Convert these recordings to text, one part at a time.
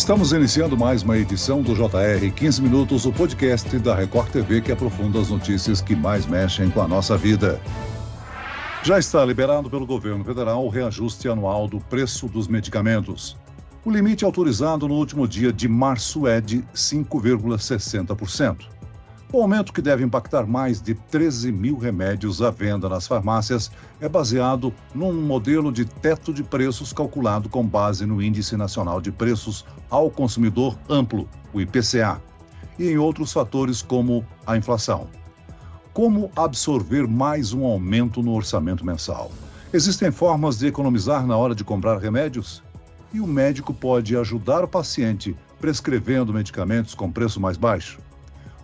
Estamos iniciando mais uma edição do JR 15 Minutos, o podcast da Record TV que aprofunda as notícias que mais mexem com a nossa vida. Já está liberado pelo governo federal o reajuste anual do preço dos medicamentos. O limite autorizado no último dia de março é de 5,60%. O aumento, que deve impactar mais de 13 mil remédios à venda nas farmácias, é baseado num modelo de teto de preços calculado com base no Índice Nacional de Preços ao Consumidor Amplo, o IPCA, e em outros fatores como a inflação. Como absorver mais um aumento no orçamento mensal? Existem formas de economizar na hora de comprar remédios? E o médico pode ajudar o paciente prescrevendo medicamentos com preço mais baixo?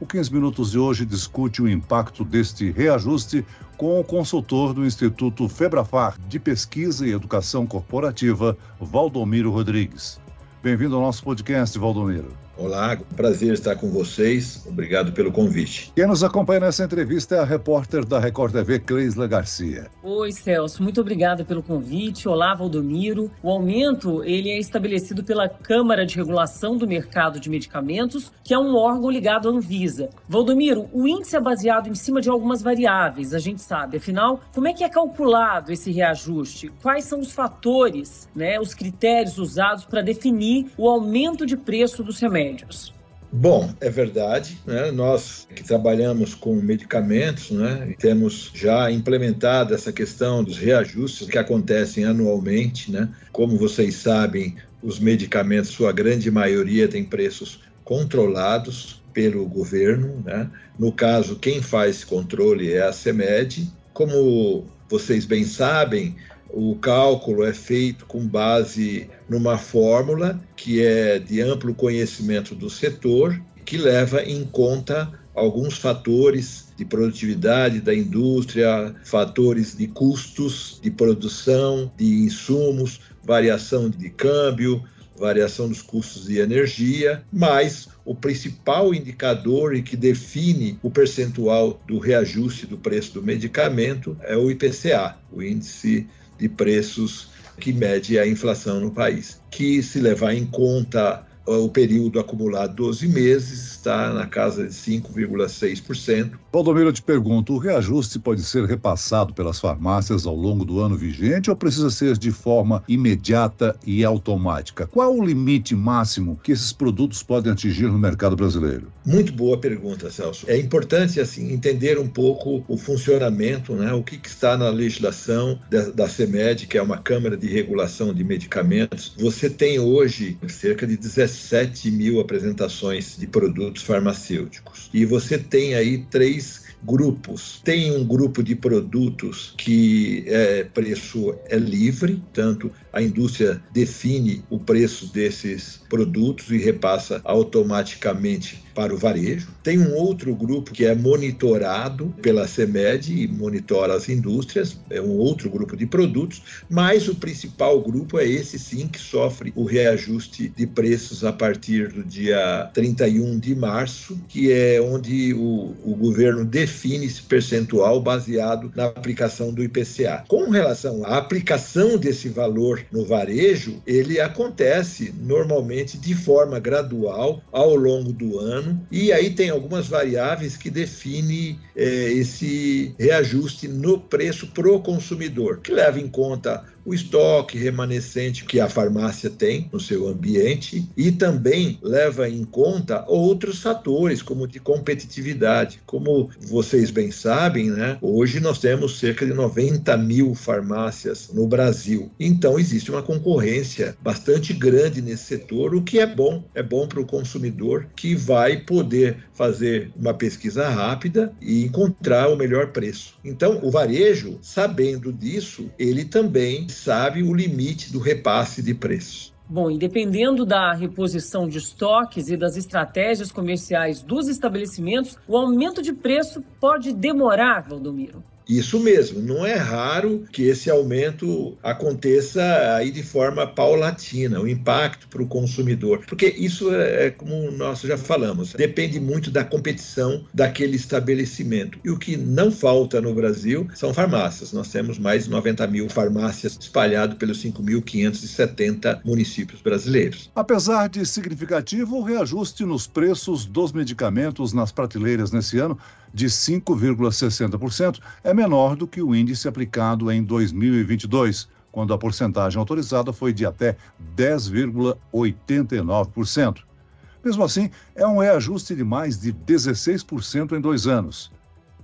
O 15 Minutos de hoje discute o impacto deste reajuste com o consultor do Instituto Febrafar de Pesquisa e Educação Corporativa, Valdomiro Rodrigues. Bem-vindo ao nosso podcast, Valdomiro. Olá, prazer estar com vocês. Obrigado pelo convite. Quem nos acompanha nessa entrevista é a repórter da Record TV, Cleisla Garcia. Oi, Celso. Muito obrigada pelo convite. Olá, Valdomiro. O aumento ele é estabelecido pela Câmara de Regulação do Mercado de Medicamentos, que é um órgão ligado à Anvisa. Valdomiro, o índice é baseado em cima de algumas variáveis, a gente sabe. Afinal, como é que é calculado esse reajuste? Quais são os fatores, né, os critérios usados para definir o aumento de preço dos remédios? Remédios? Bom, é verdade. Né? Nós que trabalhamos com medicamentos, né? temos já implementado essa questão dos reajustes que acontecem anualmente. Né? Como vocês sabem, os medicamentos, sua grande maioria, tem preços controlados pelo governo. Né? No caso, quem faz controle é a CEMED. Como vocês bem sabem, o cálculo é feito com base numa fórmula que é de amplo conhecimento do setor, que leva em conta alguns fatores de produtividade da indústria, fatores de custos de produção, de insumos, variação de câmbio, variação dos custos de energia, mas o principal indicador e que define o percentual do reajuste do preço do medicamento é o IPCA, o índice de preços que mede a inflação no país, que se levar em conta o período acumulado 12 meses está na casa de 5,6%. Valdomiro, eu te pergunto, o reajuste pode ser repassado pelas farmácias ao longo do ano vigente ou precisa ser de forma imediata e automática? Qual o limite máximo que esses produtos podem atingir no mercado brasileiro? Muito boa pergunta, Celso. É importante assim entender um pouco o funcionamento, né? o que, que está na legislação da, da CEMED, que é uma Câmara de Regulação de Medicamentos. Você tem hoje cerca de 17 7 mil apresentações de produtos farmacêuticos. E você tem aí três grupos. Tem um grupo de produtos que é, preço é livre, tanto a indústria define o preço desses produtos e repassa automaticamente para o varejo. Tem um outro grupo que é monitorado pela CEMED e monitora as indústrias, é um outro grupo de produtos, mas o principal grupo é esse sim que sofre o reajuste de preços a partir do dia 31 de março, que é onde o, o governo define esse percentual baseado na aplicação do IPCA. Com relação à aplicação desse valor no varejo, ele acontece normalmente de forma gradual ao longo do ano, e aí tem algumas variáveis que definem é, esse reajuste no preço pro consumidor, que leva em conta o estoque remanescente que a farmácia tem no seu ambiente e também leva em conta outros fatores, como de competitividade. Como vocês bem sabem, né, hoje nós temos cerca de 90 mil farmácias no Brasil. Então existe uma concorrência bastante grande nesse setor, o que é bom, é bom para o consumidor que vai poder fazer uma pesquisa rápida e encontrar o melhor preço. Então, o varejo, sabendo disso, ele também sabe o limite do repasse de preços. Bom, e dependendo da reposição de estoques e das estratégias comerciais dos estabelecimentos, o aumento de preço pode demorar, Valdomiro. Isso mesmo, não é raro que esse aumento aconteça aí de forma paulatina, o impacto para o consumidor, porque isso é, é como nós já falamos, depende muito da competição daquele estabelecimento. E o que não falta no Brasil são farmácias. Nós temos mais de 90 mil farmácias espalhadas pelos 5.570 municípios brasileiros. Apesar de significativo, o reajuste nos preços dos medicamentos nas prateleiras nesse ano de 5,60% é menor do que o índice aplicado em 2022, quando a porcentagem autorizada foi de até 10,89%. Mesmo assim, é um reajuste de mais de 16% em dois anos.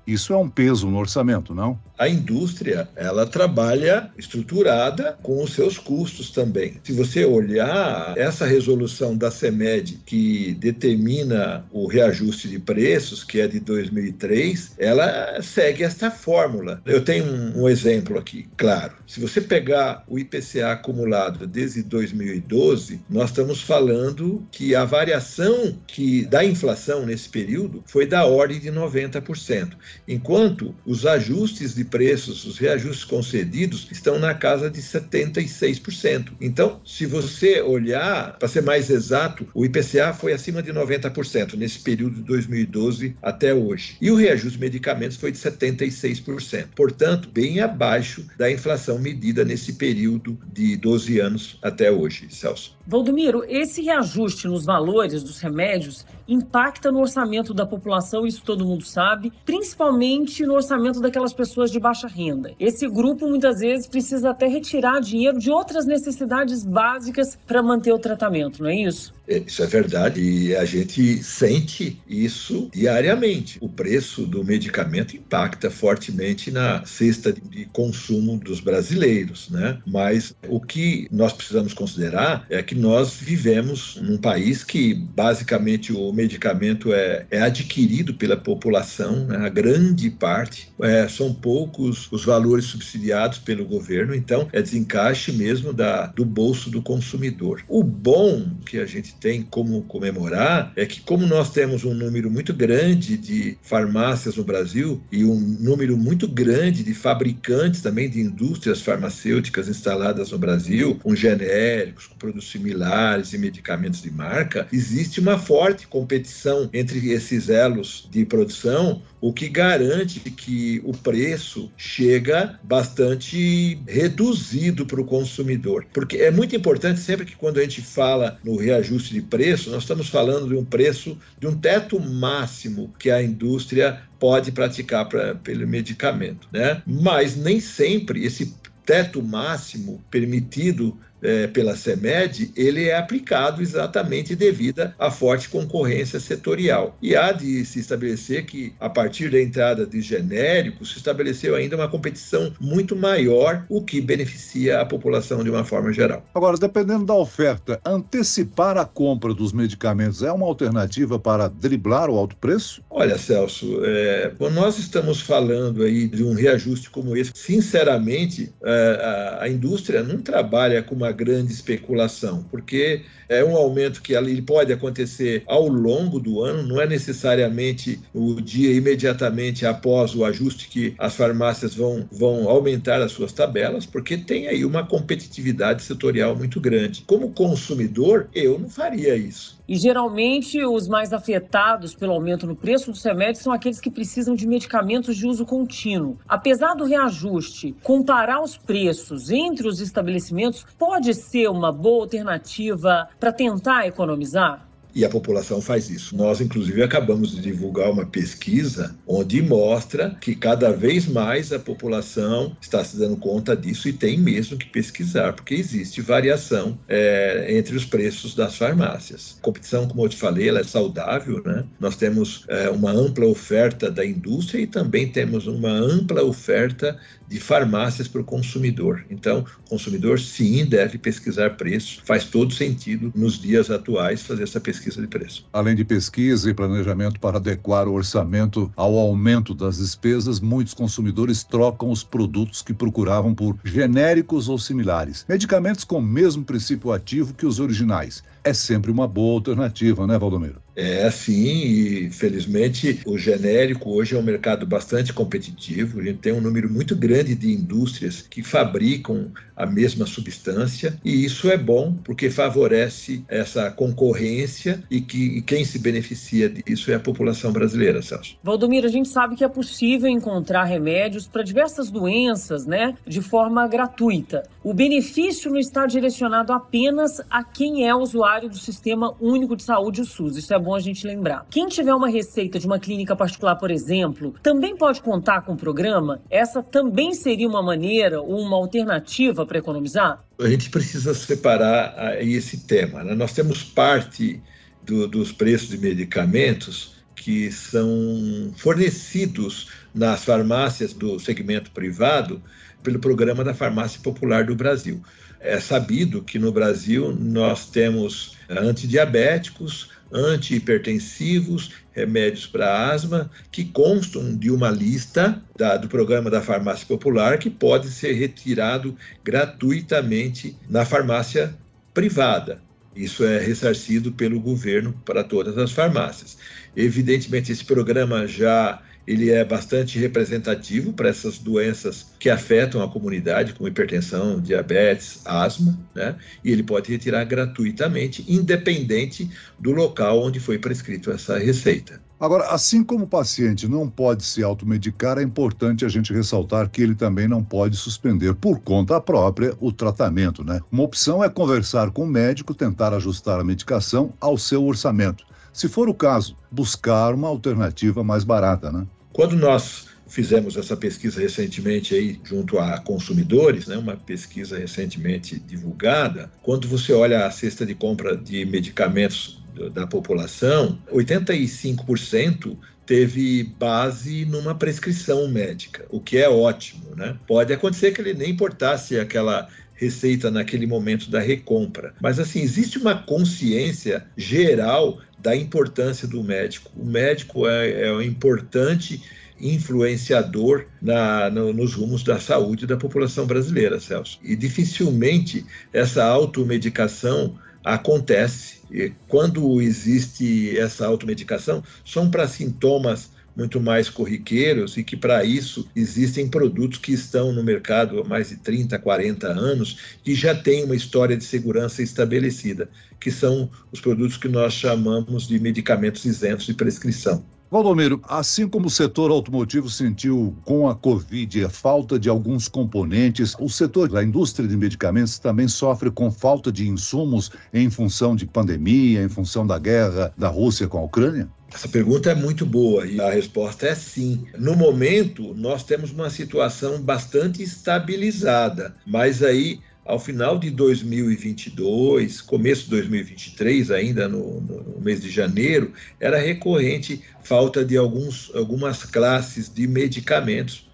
Isso é um peso no orçamento, não? A indústria, ela trabalha estruturada com os seus custos também. Se você olhar essa resolução da CEMED que determina o reajuste de preços, que é de 2003, ela segue esta fórmula. Eu tenho um, um exemplo aqui, claro. Se você pegar o IPCA acumulado desde 2012, nós estamos falando que a variação que da inflação nesse período foi da ordem de 90% enquanto os ajustes de preços, os reajustes concedidos, estão na casa de 76%. Então, se você olhar, para ser mais exato, o IPCA foi acima de 90% nesse período de 2012 até hoje. E o reajuste de medicamentos foi de 76%. Portanto, bem abaixo da inflação medida nesse período de 12 anos até hoje, Celso. Valdomiro, esse reajuste nos valores dos remédios impacta no orçamento da população, isso todo mundo sabe, principalmente no orçamento daquelas pessoas de baixa renda. Esse grupo muitas vezes precisa até retirar dinheiro de outras necessidades básicas para manter o tratamento, não é isso? É, isso é verdade e a gente sente isso diariamente. O preço do medicamento impacta fortemente na cesta de consumo dos brasileiros, né? Mas o que nós precisamos considerar é que nós vivemos num país que basicamente o medicamento é, é adquirido pela população, né? a grande parte, é, são poucos os valores subsidiados pelo governo, então é desencaixe mesmo da, do bolso do consumidor. O bom que a gente tem como comemorar é que, como nós temos um número muito grande de farmácias no Brasil e um número muito grande de fabricantes também de indústrias farmacêuticas instaladas no Brasil, com genéricos, com produtos similares e medicamentos de marca, existe uma forte competição entre esses elos de produção o que garante que o preço chega bastante reduzido para o consumidor. Porque é muito importante sempre que quando a gente fala no reajuste de preço, nós estamos falando de um preço, de um teto máximo que a indústria pode praticar pra, pelo medicamento, né? Mas nem sempre esse teto máximo permitido é, pela CEMED, ele é aplicado exatamente devido à forte concorrência setorial. E há de se estabelecer que, a partir da entrada de genéricos, se estabeleceu ainda uma competição muito maior, o que beneficia a população de uma forma geral. Agora, dependendo da oferta, antecipar a compra dos medicamentos é uma alternativa para driblar o alto preço? Olha, Celso, é, quando nós estamos falando aí de um reajuste como esse, sinceramente, é, a, a indústria não trabalha com uma grande especulação, porque é um aumento que ele pode acontecer ao longo do ano, não é necessariamente o dia imediatamente após o ajuste que as farmácias vão, vão aumentar as suas tabelas, porque tem aí uma competitividade setorial muito grande. Como consumidor, eu não faria isso. E geralmente os mais afetados pelo aumento no preço dos remédios são aqueles que precisam de medicamentos de uso contínuo. Apesar do reajuste, comparar os preços entre os estabelecimentos pode ser uma boa alternativa para tentar economizar? e a população faz isso. Nós, inclusive, acabamos de divulgar uma pesquisa onde mostra que cada vez mais a população está se dando conta disso e tem mesmo que pesquisar, porque existe variação é, entre os preços das farmácias. A competição, como eu te falei, ela é saudável, né? Nós temos é, uma ampla oferta da indústria e também temos uma ampla oferta de farmácias para o consumidor. Então, o consumidor sim deve pesquisar preço. Faz todo sentido nos dias atuais fazer essa pesquisa de preço. Além de pesquisa e planejamento para adequar o orçamento ao aumento das despesas, muitos consumidores trocam os produtos que procuravam por genéricos ou similares, medicamentos com o mesmo princípio ativo que os originais. É sempre uma boa alternativa, né, Valdomiro? É assim, e felizmente o genérico hoje é um mercado bastante competitivo. A gente tem um número muito grande de indústrias que fabricam a mesma substância, e isso é bom porque favorece essa concorrência e que e quem se beneficia disso é a população brasileira, Celso. Valdomiro, a gente sabe que é possível encontrar remédios para diversas doenças, né, de forma gratuita. O benefício não está direcionado apenas a quem é usuário do Sistema Único de Saúde, o SUS. Isso é bom a gente lembrar. Quem tiver uma receita de uma clínica particular, por exemplo, também pode contar com o programa? Essa também seria uma maneira ou uma alternativa para economizar? A gente precisa separar esse tema. Né? Nós temos parte do, dos preços de medicamentos que são fornecidos nas farmácias do segmento privado pelo programa da Farmácia Popular do Brasil. É sabido que no Brasil nós temos antidiabéticos, antihipertensivos, remédios para asma, que constam de uma lista da, do programa da farmácia popular que pode ser retirado gratuitamente na farmácia privada. Isso é ressarcido pelo governo para todas as farmácias. Evidentemente, esse programa já ele é bastante representativo para essas doenças que afetam a comunidade, como hipertensão, diabetes, asma, né? E ele pode retirar gratuitamente, independente do local onde foi prescrito essa receita. Agora, assim como o paciente não pode se automedicar, é importante a gente ressaltar que ele também não pode suspender por conta própria o tratamento, né? Uma opção é conversar com o médico, tentar ajustar a medicação ao seu orçamento. Se for o caso, buscar uma alternativa mais barata, né? Quando nós fizemos essa pesquisa recentemente aí junto a consumidores, né, uma pesquisa recentemente divulgada, quando você olha a cesta de compra de medicamentos da população, 85% teve base numa prescrição médica, o que é ótimo, né? Pode acontecer que ele nem importasse aquela receita naquele momento da recompra. Mas assim, existe uma consciência geral da importância do médico. O médico é, é um importante influenciador na, no, nos rumos da saúde da população brasileira, Celso. E dificilmente essa automedicação acontece. E quando existe essa automedicação, são para sintomas muito mais corriqueiros e que para isso existem produtos que estão no mercado há mais de 30, 40 anos e já têm uma história de segurança estabelecida, que são os produtos que nós chamamos de medicamentos isentos de prescrição. Valdomiro, assim como o setor automotivo sentiu com a Covid a falta de alguns componentes, o setor da indústria de medicamentos também sofre com falta de insumos em função de pandemia, em função da guerra da Rússia com a Ucrânia? Essa pergunta é muito boa e a resposta é sim. No momento, nós temos uma situação bastante estabilizada, mas aí ao final de 2022, começo de 2023, ainda no, no, mês de janeiro, era recorrente falta de alguns, algumas classes de medicamentos,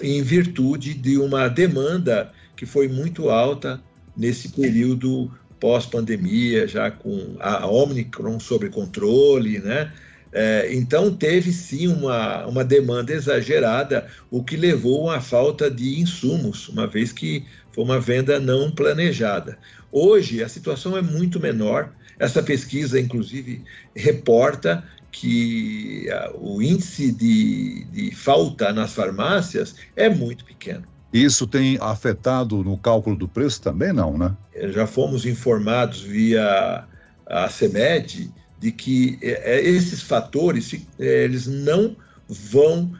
em virtude de uma demanda que foi muito alta nesse período pós-pandemia, já com a Omicron sob controle, né? É, então, teve sim uma, uma demanda exagerada, o que levou uma falta de insumos, uma vez que foi uma venda não planejada. Hoje, a situação é muito menor. Essa pesquisa, inclusive, reporta que o índice de, de falta nas farmácias é muito pequeno. Isso tem afetado no cálculo do preço também, não, né? Já fomos informados via a CEMED de que é, é, esses fatores é, eles não vão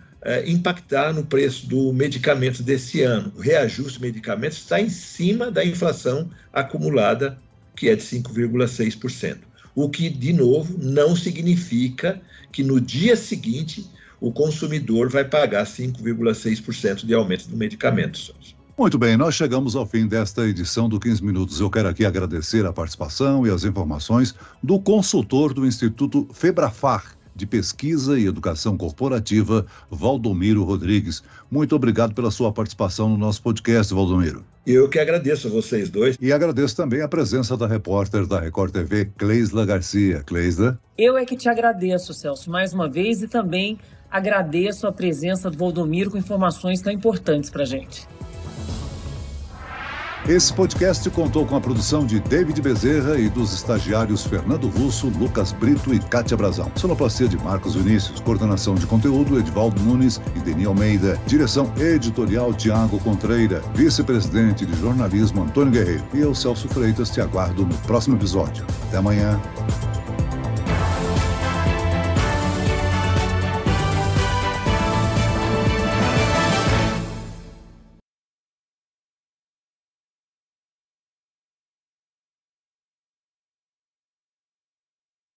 impactar no preço do medicamento desse ano. O reajuste do medicamento está em cima da inflação acumulada, que é de 5,6%. O que, de novo, não significa que no dia seguinte o consumidor vai pagar 5,6% de aumento do medicamento. Muito bem, nós chegamos ao fim desta edição do 15 Minutos. Eu quero aqui agradecer a participação e as informações do consultor do Instituto Febrafar de Pesquisa e Educação Corporativa, Valdomiro Rodrigues. Muito obrigado pela sua participação no nosso podcast, Valdomiro. Eu que agradeço a vocês dois. E agradeço também a presença da repórter da Record TV, Cleisla Garcia. Cleisla? Eu é que te agradeço, Celso, mais uma vez e também agradeço a presença do Valdomiro com informações tão importantes para gente. Esse podcast contou com a produção de David Bezerra e dos estagiários Fernando Russo, Lucas Brito e Kátia Brazão. Sonoplastia de Marcos Vinícius. Coordenação de conteúdo Edvaldo Nunes e Deni Almeida. Direção editorial Tiago Contreira. Vice-presidente de jornalismo Antônio Guerreiro. E eu, Celso Freitas, te aguardo no próximo episódio. Até amanhã.